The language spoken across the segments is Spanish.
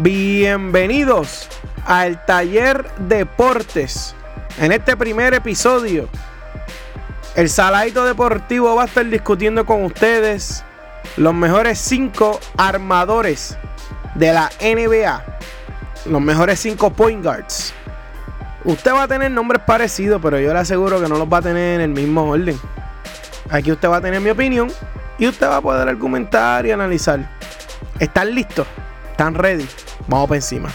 Bienvenidos al Taller Deportes. En este primer episodio, el Saladito Deportivo va a estar discutiendo con ustedes los mejores 5 armadores de la NBA. Los mejores 5 point guards. Usted va a tener nombres parecidos, pero yo le aseguro que no los va a tener en el mismo orden. Aquí usted va a tener mi opinión y usted va a poder argumentar y analizar. ¿Están listos? ¿Están ready? Vamos para encima.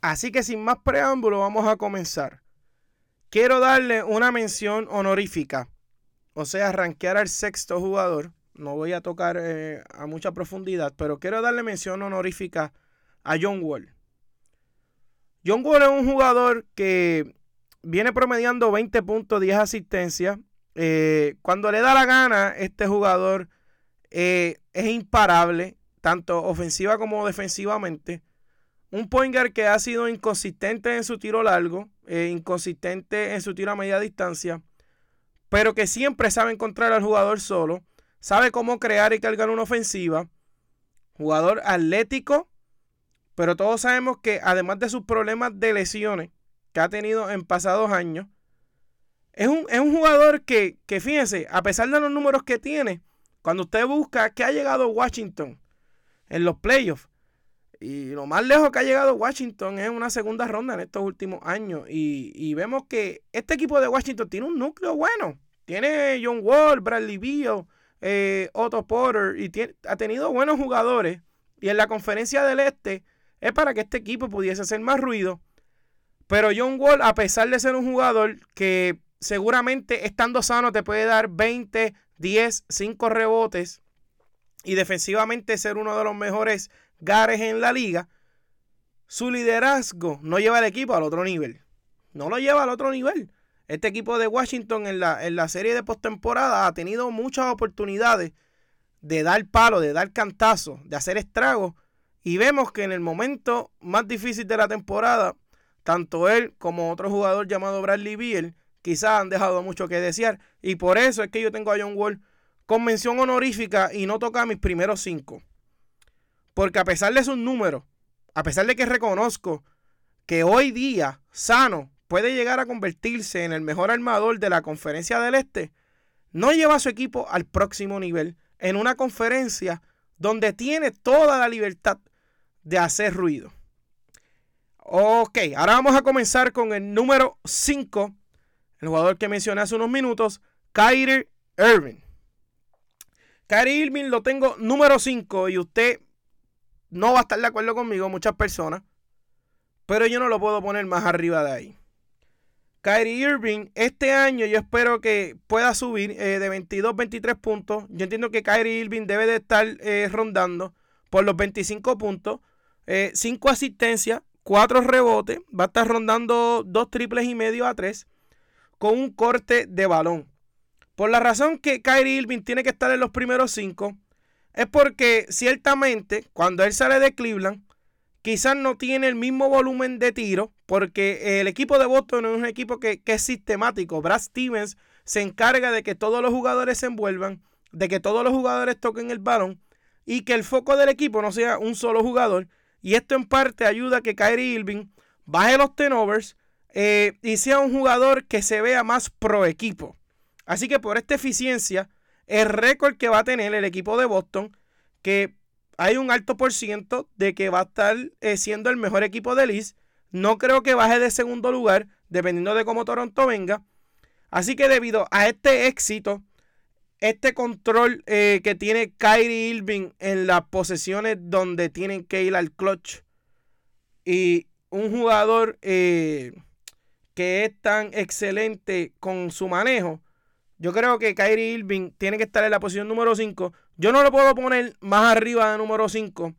Así que sin más preámbulo, vamos a comenzar. Quiero darle una mención honorífica, o sea, rankear al sexto jugador. No voy a tocar eh, a mucha profundidad, pero quiero darle mención honorífica a John Wall. John Wall es un jugador que viene promediando 20 puntos, 10 asistencias. Eh, cuando le da la gana, este jugador eh, es imparable tanto ofensiva como defensivamente. Un point que ha sido inconsistente en su tiro largo, eh, inconsistente en su tiro a media distancia, pero que siempre sabe encontrar al jugador solo, sabe cómo crear y cargar una ofensiva. Jugador atlético, pero todos sabemos que además de sus problemas de lesiones que ha tenido en pasados años, es un, es un jugador que, que, fíjense, a pesar de los números que tiene, cuando usted busca que ha llegado Washington en los playoffs. Y lo más lejos que ha llegado Washington es una segunda ronda en estos últimos años. Y, vemos que este equipo de Washington tiene un núcleo bueno. Tiene John Wall, Bradley Beal, eh, Otto Porter y ha tenido buenos jugadores. Y en la conferencia del este es para que este equipo pudiese hacer más ruido. Pero John Wall, a pesar de ser un jugador que seguramente estando sano te puede dar 20, 10, 5 rebotes y defensivamente ser uno de los mejores gares en la liga, su liderazgo no lleva al equipo al otro nivel. No lo lleva al otro nivel. Este equipo de Washington en la, en la serie de postemporada ha tenido muchas oportunidades de dar palo, de dar cantazo, de hacer estragos. Y vemos que en el momento más difícil de la temporada, tanto él como otro jugador llamado Bradley Beal, quizás han dejado mucho que desear. Y por eso es que yo tengo a John Wall convención honorífica y no toca mis primeros cinco. Porque a pesar de sus números, a pesar de que reconozco que hoy día Sano puede llegar a convertirse en el mejor armador de la conferencia del Este, no lleva a su equipo al próximo nivel en una conferencia donde tiene toda la libertad de hacer ruido. Ok, ahora vamos a comenzar con el número 5, el jugador que mencioné hace unos minutos, Kyrie Irving. Kyrie Irving lo tengo número 5 y usted no va a estar de acuerdo conmigo, muchas personas, pero yo no lo puedo poner más arriba de ahí. Kyrie Irving, este año yo espero que pueda subir eh, de 22, 23 puntos. Yo entiendo que Kyrie Irving debe de estar eh, rondando por los 25 puntos, 5 eh, asistencias, 4 rebotes, va a estar rondando 2 triples y medio a 3 con un corte de balón. Por la razón que Kyrie Irving tiene que estar en los primeros cinco, es porque ciertamente cuando él sale de Cleveland, quizás no tiene el mismo volumen de tiro, porque el equipo de Boston es un equipo que, es sistemático. Brad Stevens se encarga de que todos los jugadores se envuelvan, de que todos los jugadores toquen el balón y que el foco del equipo no sea un solo jugador. Y esto en parte ayuda a que Kyrie Irving baje los tenovers eh, y sea un jugador que se vea más pro equipo. Así que por esta eficiencia, el récord que va a tener el equipo de Boston, que hay un alto por ciento de que va a estar eh, siendo el mejor equipo de East. No creo que baje de segundo lugar, dependiendo de cómo Toronto venga. Así que debido a este éxito, este control eh, que tiene Kyrie Irving en las posesiones donde tienen que ir al clutch y un jugador eh, que es tan excelente con su manejo, yo creo que Kyrie Irving tiene que estar en la posición número 5. Yo no lo puedo poner más arriba de número 5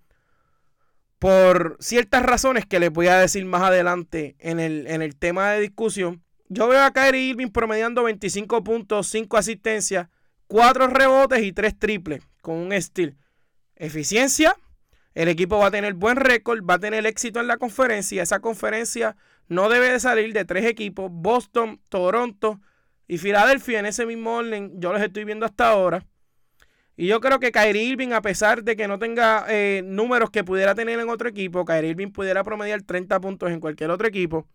por ciertas razones que les voy a decir más adelante en el, en el tema de discusión. Yo veo a Kyrie Irving promediando 25 puntos, 5 asistencias, 4 rebotes y 3 triples con un steal. Eficiencia, el equipo va a tener buen récord, va a tener éxito en la conferencia. Esa conferencia no debe de salir de tres equipos, Boston, Toronto y Filadelfia en ese mismo orden, yo los estoy viendo hasta ahora. Y yo creo que Kyrie Irving, a pesar de que no tenga eh, números que pudiera tener en otro equipo, Kyrie Irving pudiera promediar 30 puntos en cualquier otro equipo.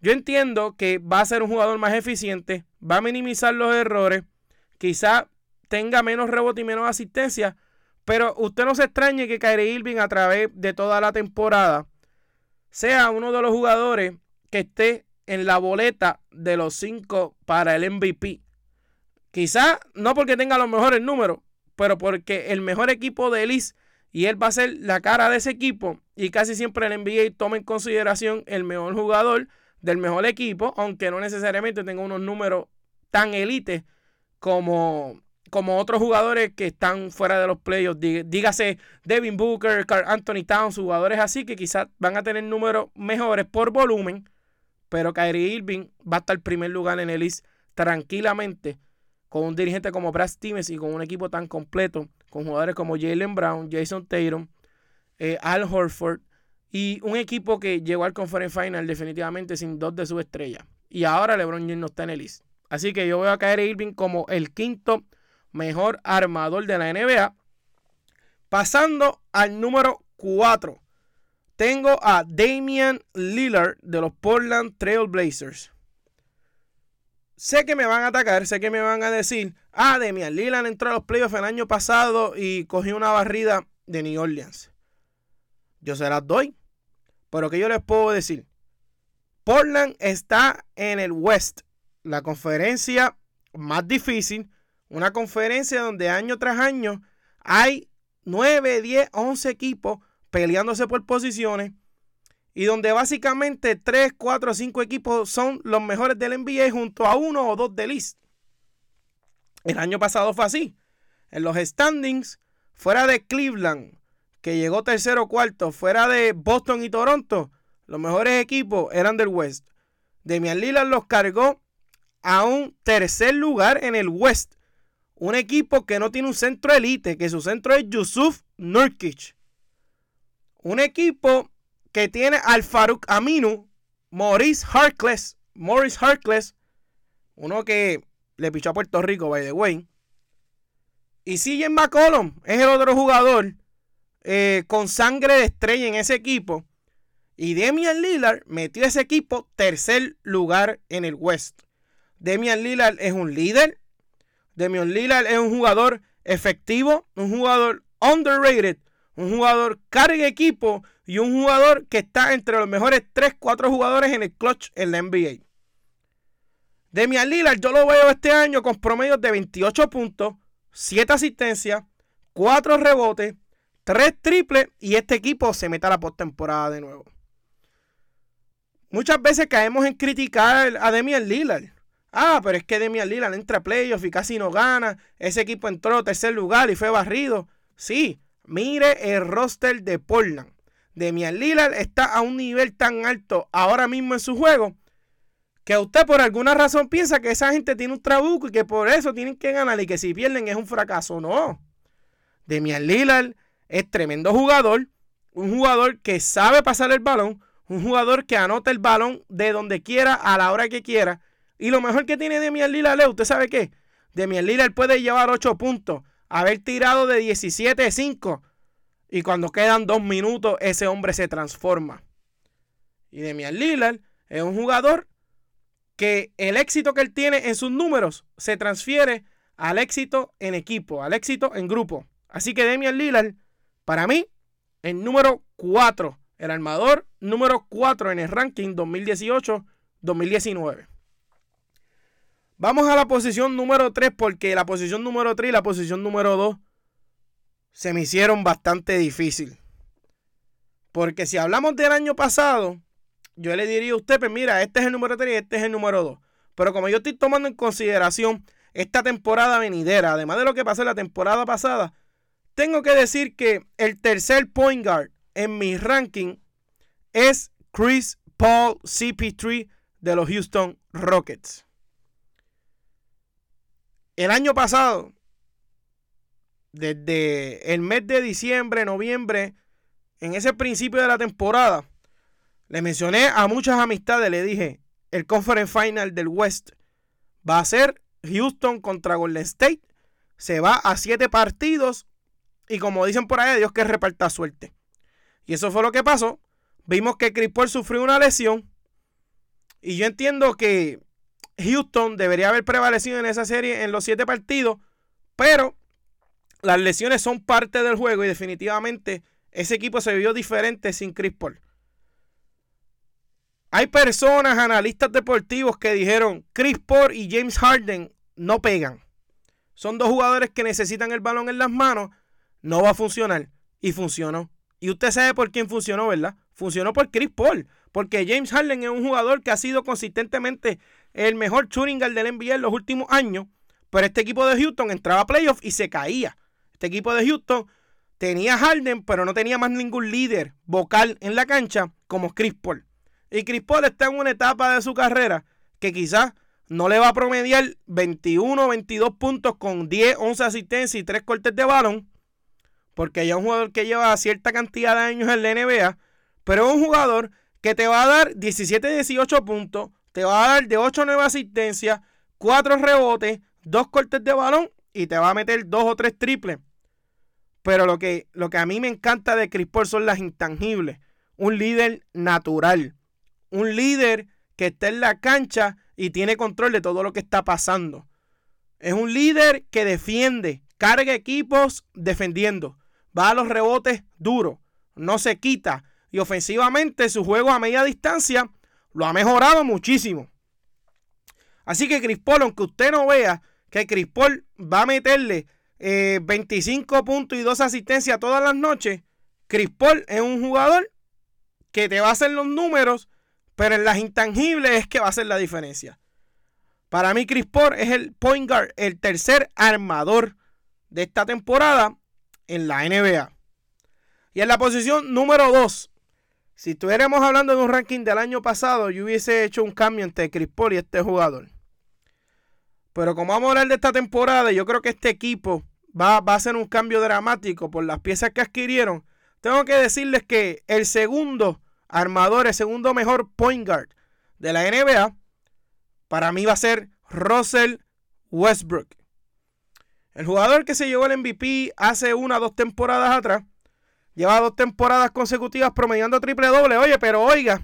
Yo entiendo que va a ser un jugador más eficiente, va a minimizar los errores, quizá tenga menos rebote y menos asistencia, pero usted no se extrañe que Kyrie Irving a través de toda la temporada sea uno de los jugadores que esté en la boleta de los cinco para el MVP. Quizá no porque tenga los mejores números, pero porque el mejor equipo de Elise y él va a ser la cara de ese equipo y casi siempre el NBA toma en consideración el mejor jugador del mejor equipo, aunque no necesariamente tenga unos números tan elite como, como otros jugadores que están fuera de los playoffs. Dígase Devin Booker, Carl Anthony Towns, jugadores así que quizás van a tener números mejores por volumen, pero Kyrie Irving va a estar primer lugar en el East tranquilamente con un dirigente como Brad Stevens y con un equipo tan completo, con jugadores como Jalen Brown, Jason Tatum, eh, Al Horford, y un equipo que llegó al Conference Final definitivamente sin dos de sus estrellas. Y ahora LeBron James no está en el East. Así que yo voy a caer Irving como el quinto mejor armador de la NBA. Pasando al número 4. Tengo a Damian Lillard de los Portland Trail Blazers sé que me van a atacar, sé que me van a decir, ah, Demian Lillard entró a los playoffs el año pasado y cogió una barrida de New Orleans. Yo se las doy. Pero que yo les puedo decir, Portland está en el West, la conferencia más difícil, una conferencia donde año tras año hay 9, 10, 11 equipos peleándose por posiciones y donde básicamente 3, 4, 5 equipos son los mejores del NBA junto a uno o dos del East. El año pasado fue así. En los standings, fuera de Cleveland, que llegó tercero o cuarto, fuera de Boston y Toronto, los mejores equipos eran del West. Demian Lillard los cargó a un tercer lugar en el West. Un equipo que no tiene un centro elite, que su centro es Yusuf Nurkic. Un equipo que tiene al Farouk Aminu, Maurice Harkless, Maurice Harkless, uno que le pichó a Puerto Rico, by the way. Y CJ McCollum es el otro jugador eh, con sangre de estrella en ese equipo. Y Demian Lillard metió ese equipo tercer lugar en el West. Demian Lillard es un líder. Demian Lillard es un jugador efectivo, un jugador underrated, un jugador carga equipo y un jugador que está entre los mejores 3, 4 jugadores en el clutch en la NBA. Demian Lillard yo lo veo este año con promedios de 28 puntos, 7 asistencias, 4 rebotes, 3 triples y este equipo se mete a la postemporada de nuevo. Muchas veces caemos en criticar a Demian Lillard. Ah, pero es que Demian Lillard entra a playoffs y casi no gana. Ese equipo entró a tercer lugar y fue barrido. Sí, mire el roster de Portland. Demian Lillard está a un nivel tan alto ahora mismo en su juego que usted por alguna razón piensa que esa gente tiene un trabuco y que por eso tienen que ganar y que si pierden es un fracaso. No. Demian Lillard es tremendo jugador, un jugador que sabe pasar el balón, un jugador que anota el balón de donde quiera a la hora que quiera. Y lo mejor que tiene Demian Lillard, ¿usted sabe qué? Demian Lillard puede llevar 8 puntos, haber tirado de 17-5 y cuando quedan dos minutos, ese hombre se transforma. Y Demian Lillard es un jugador que el éxito que él tiene en sus números se transfiere al éxito en equipo, al éxito en grupo. Así que Demian Lillard, para mí, el número 4, el armador número 4 en el ranking 2018-2019. Vamos a la posición número 3 porque la posición número 3 y la posición número 2 se me hicieron bastante difícil. Porque si hablamos del año pasado, yo le diría a usted, pues mira, este es el número 3 y este es el número 2. Pero como yo estoy tomando en consideración esta temporada venidera, además de lo que pasó la temporada pasada, tengo que decir que el tercer point guard en mi ranking es Chris Paul CP3 de los Houston Rockets. El año pasado desde el mes de diciembre, noviembre, en ese principio de la temporada, le mencioné a muchas amistades, le dije, el Conference Final del West va a ser Houston contra Golden State, se va a siete partidos y como dicen por ahí, Dios que reparta suerte. Y eso fue lo que pasó. Vimos que Chris Paul sufrió una lesión. Y yo entiendo que Houston debería haber prevalecido en esa serie en los siete partidos. Pero las lesiones son parte del juego y definitivamente ese equipo se vio diferente sin Chris Paul. Hay personas, analistas deportivos que dijeron Chris Paul y James Harden no pegan. Son dos jugadores que necesitan el balón en las manos. No va a funcionar. Y funcionó. Y usted sabe por quién funcionó, ¿verdad? Funcionó por Chris Paul. Porque James Harden es un jugador que ha sido consistentemente el mejor guard del NBA en los últimos años. Pero este equipo de Houston entraba a playoffs y se caía. Este equipo de Houston tenía Harden, pero no tenía más ningún líder vocal en la cancha como Chris Paul. Y Chris Paul está en una etapa de su carrera que quizás no le va a promediar 21, 22 puntos con 10, 11 asistencias y 3 cortes de balón. Porque ya es un jugador que lleva cierta cantidad de años en la NBA. Pero es un jugador que te va a dar 17, 18 puntos. Te va a dar de 8 9 asistencias, 4 rebotes, 2 cortes de balón y te va a meter 2 o 3 triples. Pero lo que, lo que a mí me encanta de Chris Paul son las intangibles. Un líder natural. Un líder que está en la cancha y tiene control de todo lo que está pasando. Es un líder que defiende, carga equipos defendiendo, va a los rebotes duros, no se quita y ofensivamente su juego a media distancia lo ha mejorado muchísimo. Así que Chris Paul, aunque usted no vea que Chris Paul va a meterle 25 eh, puntos y 2 asistencias todas las noches, Chris Paul es un jugador que te va a hacer los números pero en las intangibles es que va a ser la diferencia. Para mí, Chris Paul es el point guard, el tercer armador de esta temporada en la NBA. Y en la posición número 2, si estuviéramos hablando de un ranking del año pasado, yo hubiese hecho un cambio entre Chris Paul y este jugador. Pero como vamos a hablar de esta temporada, yo creo que este equipo va, va a ser un cambio dramático por las piezas que adquirieron. Tengo que decirles que el segundo armador, el segundo mejor point guard de la NBA, para mí va a ser Russell Westbrook. El jugador que se llevó el MVP hace una o dos temporadas atrás, lleva dos temporadas consecutivas promediando triple doble. Oye, pero oiga,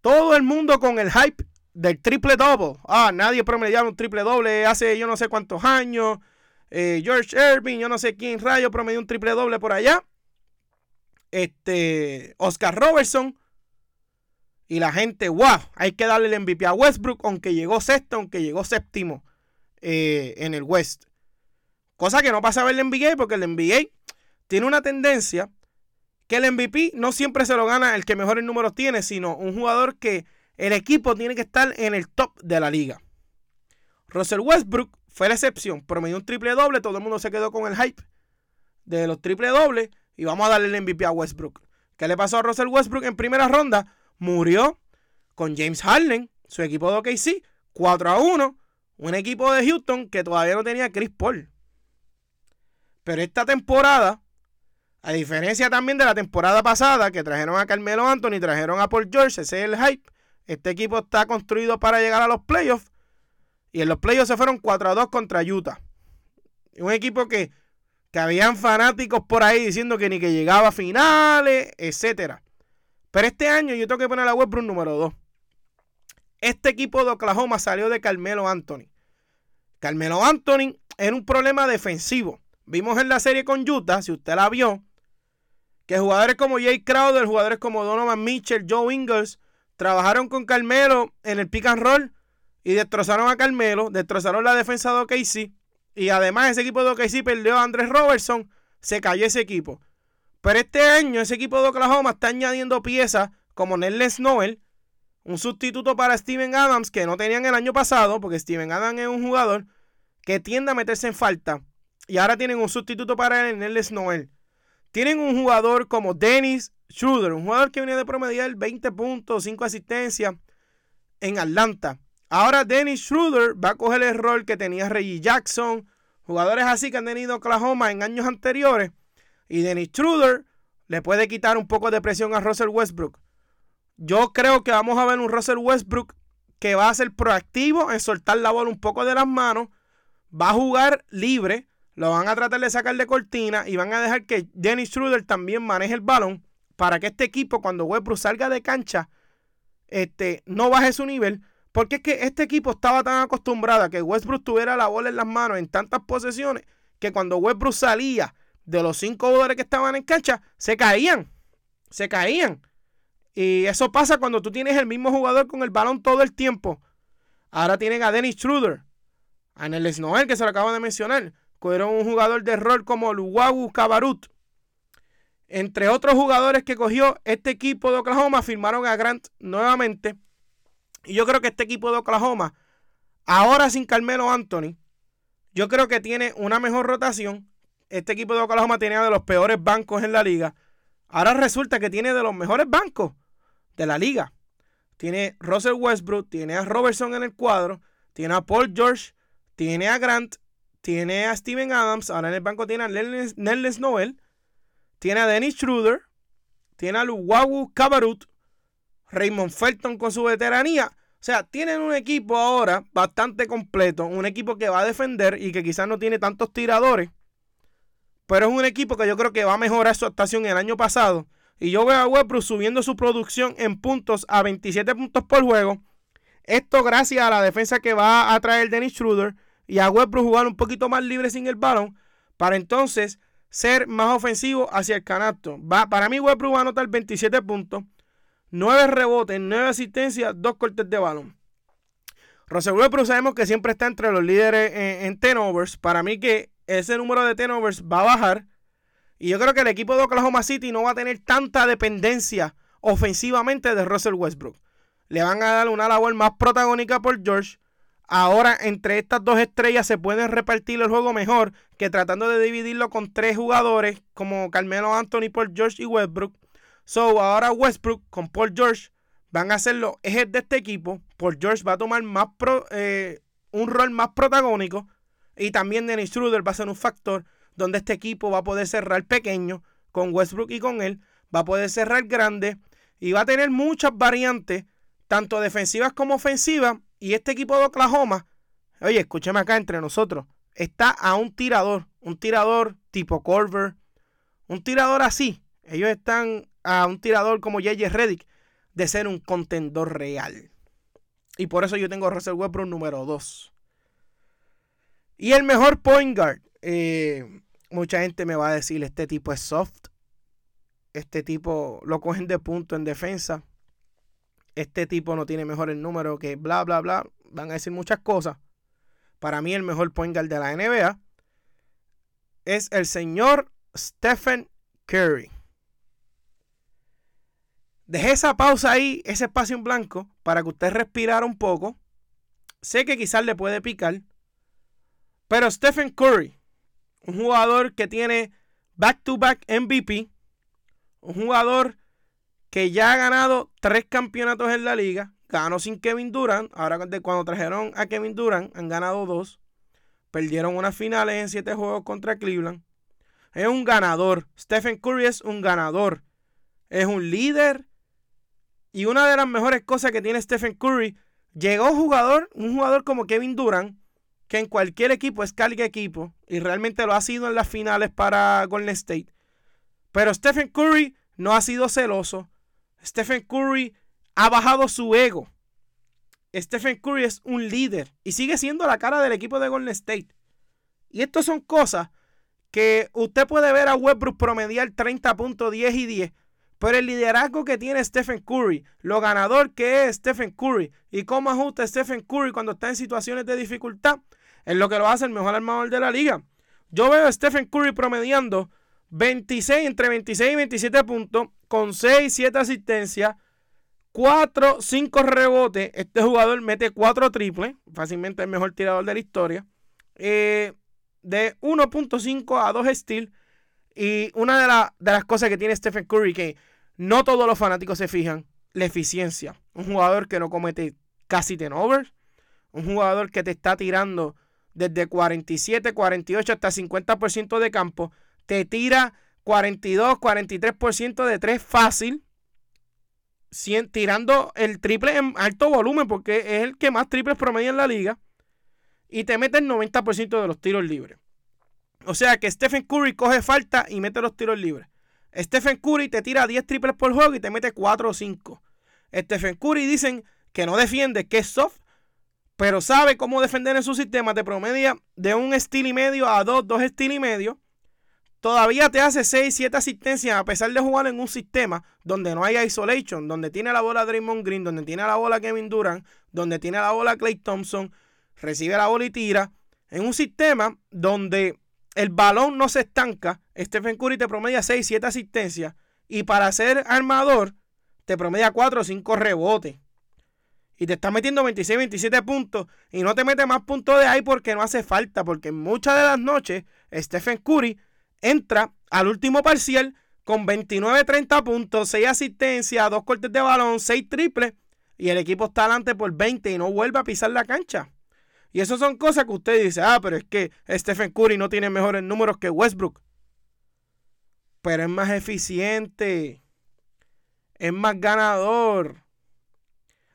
todo el mundo con el hype del triple doble. Ah, nadie promediaba un triple doble hace yo no sé cuántos años. Eh, George Irving, yo no sé quién rayo promedió un triple doble por allá este, Oscar Robertson. Y la gente, wow, hay que darle el MVP a Westbrook, aunque llegó sexto, aunque llegó séptimo eh, en el West. Cosa que no pasa en el NBA, porque el NBA tiene una tendencia que el MVP no siempre se lo gana el que mejores números tiene, sino un jugador que el equipo tiene que estar en el top de la liga. Russell Westbrook fue la excepción, promedió un triple doble, todo el mundo se quedó con el hype de los triple dobles y vamos a darle el MVP a Westbrook. ¿Qué le pasó a Russell Westbrook en primera ronda? Murió con James Harden, su equipo de OKC, 4 a 1. Un equipo de Houston que todavía no tenía Chris Paul. Pero esta temporada, a diferencia también de la temporada pasada, que trajeron a Carmelo Anthony, trajeron a Paul George, ese es el hype. Este equipo está construido para llegar a los playoffs. Y en los playoffs se fueron 4 a 2 contra Utah. Un equipo que que habían fanáticos por ahí diciendo que ni que llegaba a finales, etcétera. Pero este año yo tengo que poner a Westbrook número 2. Este equipo de Oklahoma salió de Carmelo Anthony. Carmelo Anthony era un problema defensivo. Vimos en la serie con Utah, si usted la vio, que jugadores como Jay Crowder, jugadores como Donovan Mitchell, Joe Ingles, trabajaron con Carmelo en el pick and roll y destrozaron a Carmelo, destrozaron la defensa de OKC y además ese equipo de OKC perdió a Andrés Robertson, se cayó ese equipo. Pero este año ese equipo de Oklahoma está añadiendo piezas como Nerlens Noel, un sustituto para Steven Adams que no tenían el año pasado, porque Steven Adams es un jugador que tiende a meterse en falta. Y ahora tienen un sustituto para él, Nerlens Noel. Tienen un jugador como Dennis Schroeder, un jugador que venía de promediar 20 puntos, 5 asistencias en Atlanta. Ahora Dennis Schroeder va a coger el rol que tenía Reggie Jackson, jugadores así que han tenido Oklahoma en años anteriores. Y Dennis Schroeder le puede quitar un poco de presión a Russell Westbrook. Yo creo que vamos a ver un Russell Westbrook que va a ser proactivo en soltar la bola un poco de las manos. va a jugar libre, lo van a tratar de sacar de cortina y van a dejar que Dennis Schroeder también maneje el balón para que este equipo cuando Westbrook salga de cancha este, no baje su nivel. Porque es que este equipo estaba tan acostumbrado a que Westbrook tuviera la bola en las manos en tantas posesiones que cuando Westbrook salía de los cinco jugadores que estaban en cancha, se caían. Se caían. Y eso pasa cuando tú tienes el mismo jugador con el balón todo el tiempo. Ahora tienen a Dennis Schroeder, a Neles Noel, que se lo acabo de mencionar. Cogieron un jugador de rol como Luwagu Cabarut. Entre otros jugadores que cogió este equipo de Oklahoma, firmaron a Grant nuevamente. Y yo creo que este equipo de Oklahoma, ahora sin Carmelo Anthony, yo creo que tiene una mejor rotación. Este equipo de Oklahoma tenía de los peores bancos en la liga. Ahora resulta que tiene de los mejores bancos de la liga. Tiene Russell Westbrook, tiene a Robertson en el cuadro, tiene a Paul George, tiene a Grant, tiene a Steven Adams, ahora en el banco tiene a Nellis Noel, tiene a Dennis Schroeder, tiene a Luwawu Cabarut, Raymond Felton con su veteranía. O sea, tienen un equipo ahora bastante completo, un equipo que va a defender y que quizás no tiene tantos tiradores, pero es un equipo que yo creo que va a mejorar su actuación el año pasado y yo veo a Westbrook subiendo su producción en puntos a 27 puntos por juego. Esto gracias a la defensa que va a traer Dennis Schroeder y a Westbrook jugar un poquito más libre sin el balón para entonces ser más ofensivo hacia el canasto. Va, para mí Westbrook va a anotar 27 puntos, 9 rebotes, 9 asistencias, 2 cortes de balón. Russell Westbrook sabemos que siempre está entre los líderes en, en turnovers. Para mí que ese número de turnovers va a bajar y yo creo que el equipo de Oklahoma City no va a tener tanta dependencia ofensivamente de Russell Westbrook. Le van a dar una labor más protagónica por George. Ahora entre estas dos estrellas se puede repartir el juego mejor que tratando de dividirlo con tres jugadores como Carmelo Anthony, Paul George y Westbrook. So ahora Westbrook con Paul George van a ser los ejes de este equipo. Paul George va a tomar más eh, un rol más protagónico y también Dennis Schroeder va a ser un factor donde este equipo va a poder cerrar pequeño con Westbrook y con él, va a poder cerrar grande y va a tener muchas variantes, tanto defensivas como ofensivas. Y este equipo de Oklahoma, oye, escúcheme acá entre nosotros, está a un tirador, un tirador tipo Corver, un tirador así. Ellos están a un tirador como J.J. Reddick de ser un contendor real. Y por eso yo tengo a Russell Westbrook número 2. Y el mejor point guard. Eh, mucha gente me va a decir, este tipo es soft. Este tipo lo cogen de punto en defensa. Este tipo no tiene mejor el número que bla, bla, bla. Van a decir muchas cosas. Para mí el mejor point guard de la NBA es el señor Stephen Curry. Dejé esa pausa ahí, ese espacio en blanco, para que usted respirara un poco. Sé que quizás le puede picar. Pero Stephen Curry un jugador que tiene back-to-back MVP, un jugador que ya ha ganado tres campeonatos en la liga, ganó sin Kevin Durant, ahora cuando trajeron a Kevin Durant han ganado dos, perdieron unas finales en siete juegos contra Cleveland. Es un ganador, Stephen Curry es un ganador, es un líder y una de las mejores cosas que tiene Stephen Curry, llegó jugador, un jugador como Kevin Durant, que en cualquier equipo es carga equipo y realmente lo ha sido en las finales para Golden State. Pero Stephen Curry no ha sido celoso. Stephen Curry ha bajado su ego. Stephen Curry es un líder y sigue siendo la cara del equipo de Golden State. Y estas son cosas que usted puede ver a Westbrook promediar 30 puntos, 10 y 10. Pero el liderazgo que tiene Stephen Curry, lo ganador que es Stephen Curry y cómo ajusta Stephen Curry cuando está en situaciones de dificultad, es lo que lo hace el mejor armador de la liga. Yo veo a Stephen Curry promediando 26, entre 26 y 27 puntos, con 6, 7 asistencias, 4, 5 rebotes. Este jugador mete 4 triples, fácilmente el mejor tirador de la historia. Eh, de 1.5 a 2 steals. Y una de, de, las cosas que tiene Stephen Curry, que no todos los fanáticos se fijan, la eficiencia. Un jugador que no comete casi turnovers. Un jugador que te está tirando desde 47, 48 hasta 50% de campo, te tira 42, 43% de tres fácil, tirando el triple en alto volumen, porque es el que más triples promedia en la liga. y te mete el 90% de los tiros libres. O sea que Stephen Curry coge falta y mete los tiros libres. Stephen Curry te tira 10 triples por juego y te mete 4 o 5. Stephen Curry dicen que no defiende, que es soft, pero sabe cómo defender en su sistema. Te promedia de un estilo y medio a dos, dos estilos y medio. Todavía te hace 6, 7 asistencias a pesar de jugar en un sistema donde no hay isolation, donde tiene la bola Draymond Green, donde tiene la bola Kevin Durant, donde tiene la bola Clay Thompson, recibe la bola y tira. En un sistema donde el balón no se estanca, Stephen Curry te promedia 6, 7 asistencias y para ser armador te promedia 4 o 5 rebotes. Y te está metiendo 26, 27 puntos y no te mete más puntos de ahí porque no hace falta, porque muchas de las noches Stephen Curry entra al último parcial con 29, 30 puntos, 6 asistencias, 2 cortes de balón, 6 triples y el equipo está adelante por 20 y no vuelve a pisar la cancha. Y eso son cosas que usted dice, ah, pero es que Stephen Curry no tiene mejores números que Westbrook. Pero es más eficiente. Es más ganador.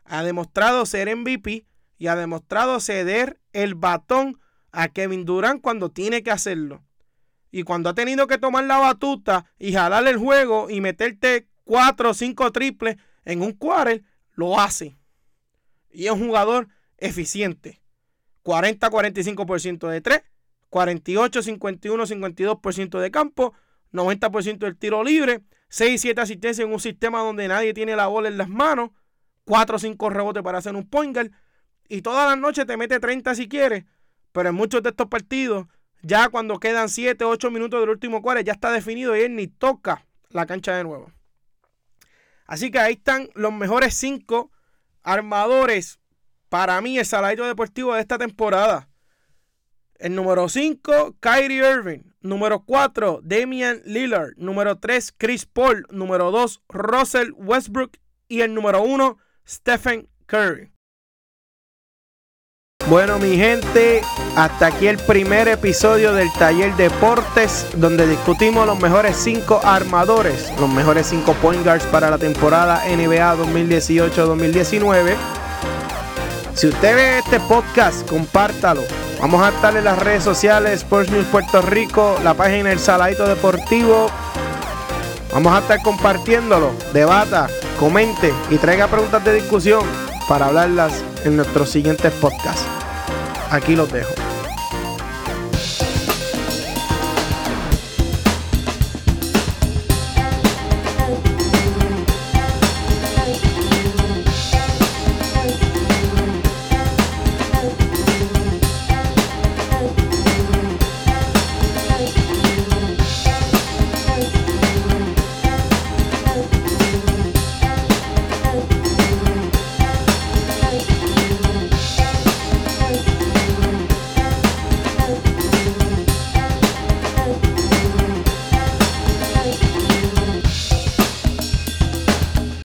Ha demostrado ser MVP y ha demostrado ceder el batón a Kevin Durant cuando tiene que hacerlo. Y cuando ha tenido que tomar la batuta y jalarle el juego y meterte 4 o 5 triples en un quarter, lo hace. Y es un jugador eficiente. 40-45% de 3, 48-51-52% de campo, 90% del tiro libre, 6-7 asistencias en un sistema donde nadie tiene la bola en las manos, 4 5 rebotes para hacer un point guard, y todas las noches te mete 30 si quieres, pero en muchos de estos partidos, ya cuando quedan 7, 8 minutos del último cuarto, ya está definido y él ni toca la cancha de nuevo. Así que ahí están los mejores 5 armadores para mí el salario deportivo de esta temporada. El número 5, Kyrie Irving. Número 4, Damian Lillard. Número 3, Chris Paul. Número 2, Russell Westbrook. Y el número 1, Stephen Curry. Bueno, mi gente, hasta aquí el primer episodio del Taller Deportes, donde discutimos los mejores 5 armadores, los mejores 5 point guards para la temporada NBA 2018-2019. Si usted ve este podcast, compártalo. Vamos a estar en las redes sociales, Sports News Puerto Rico, la página El Saladito Deportivo. Vamos a estar compartiéndolo. Debata, comente y traiga preguntas de discusión para hablarlas en nuestros siguientes podcasts. Aquí los dejo.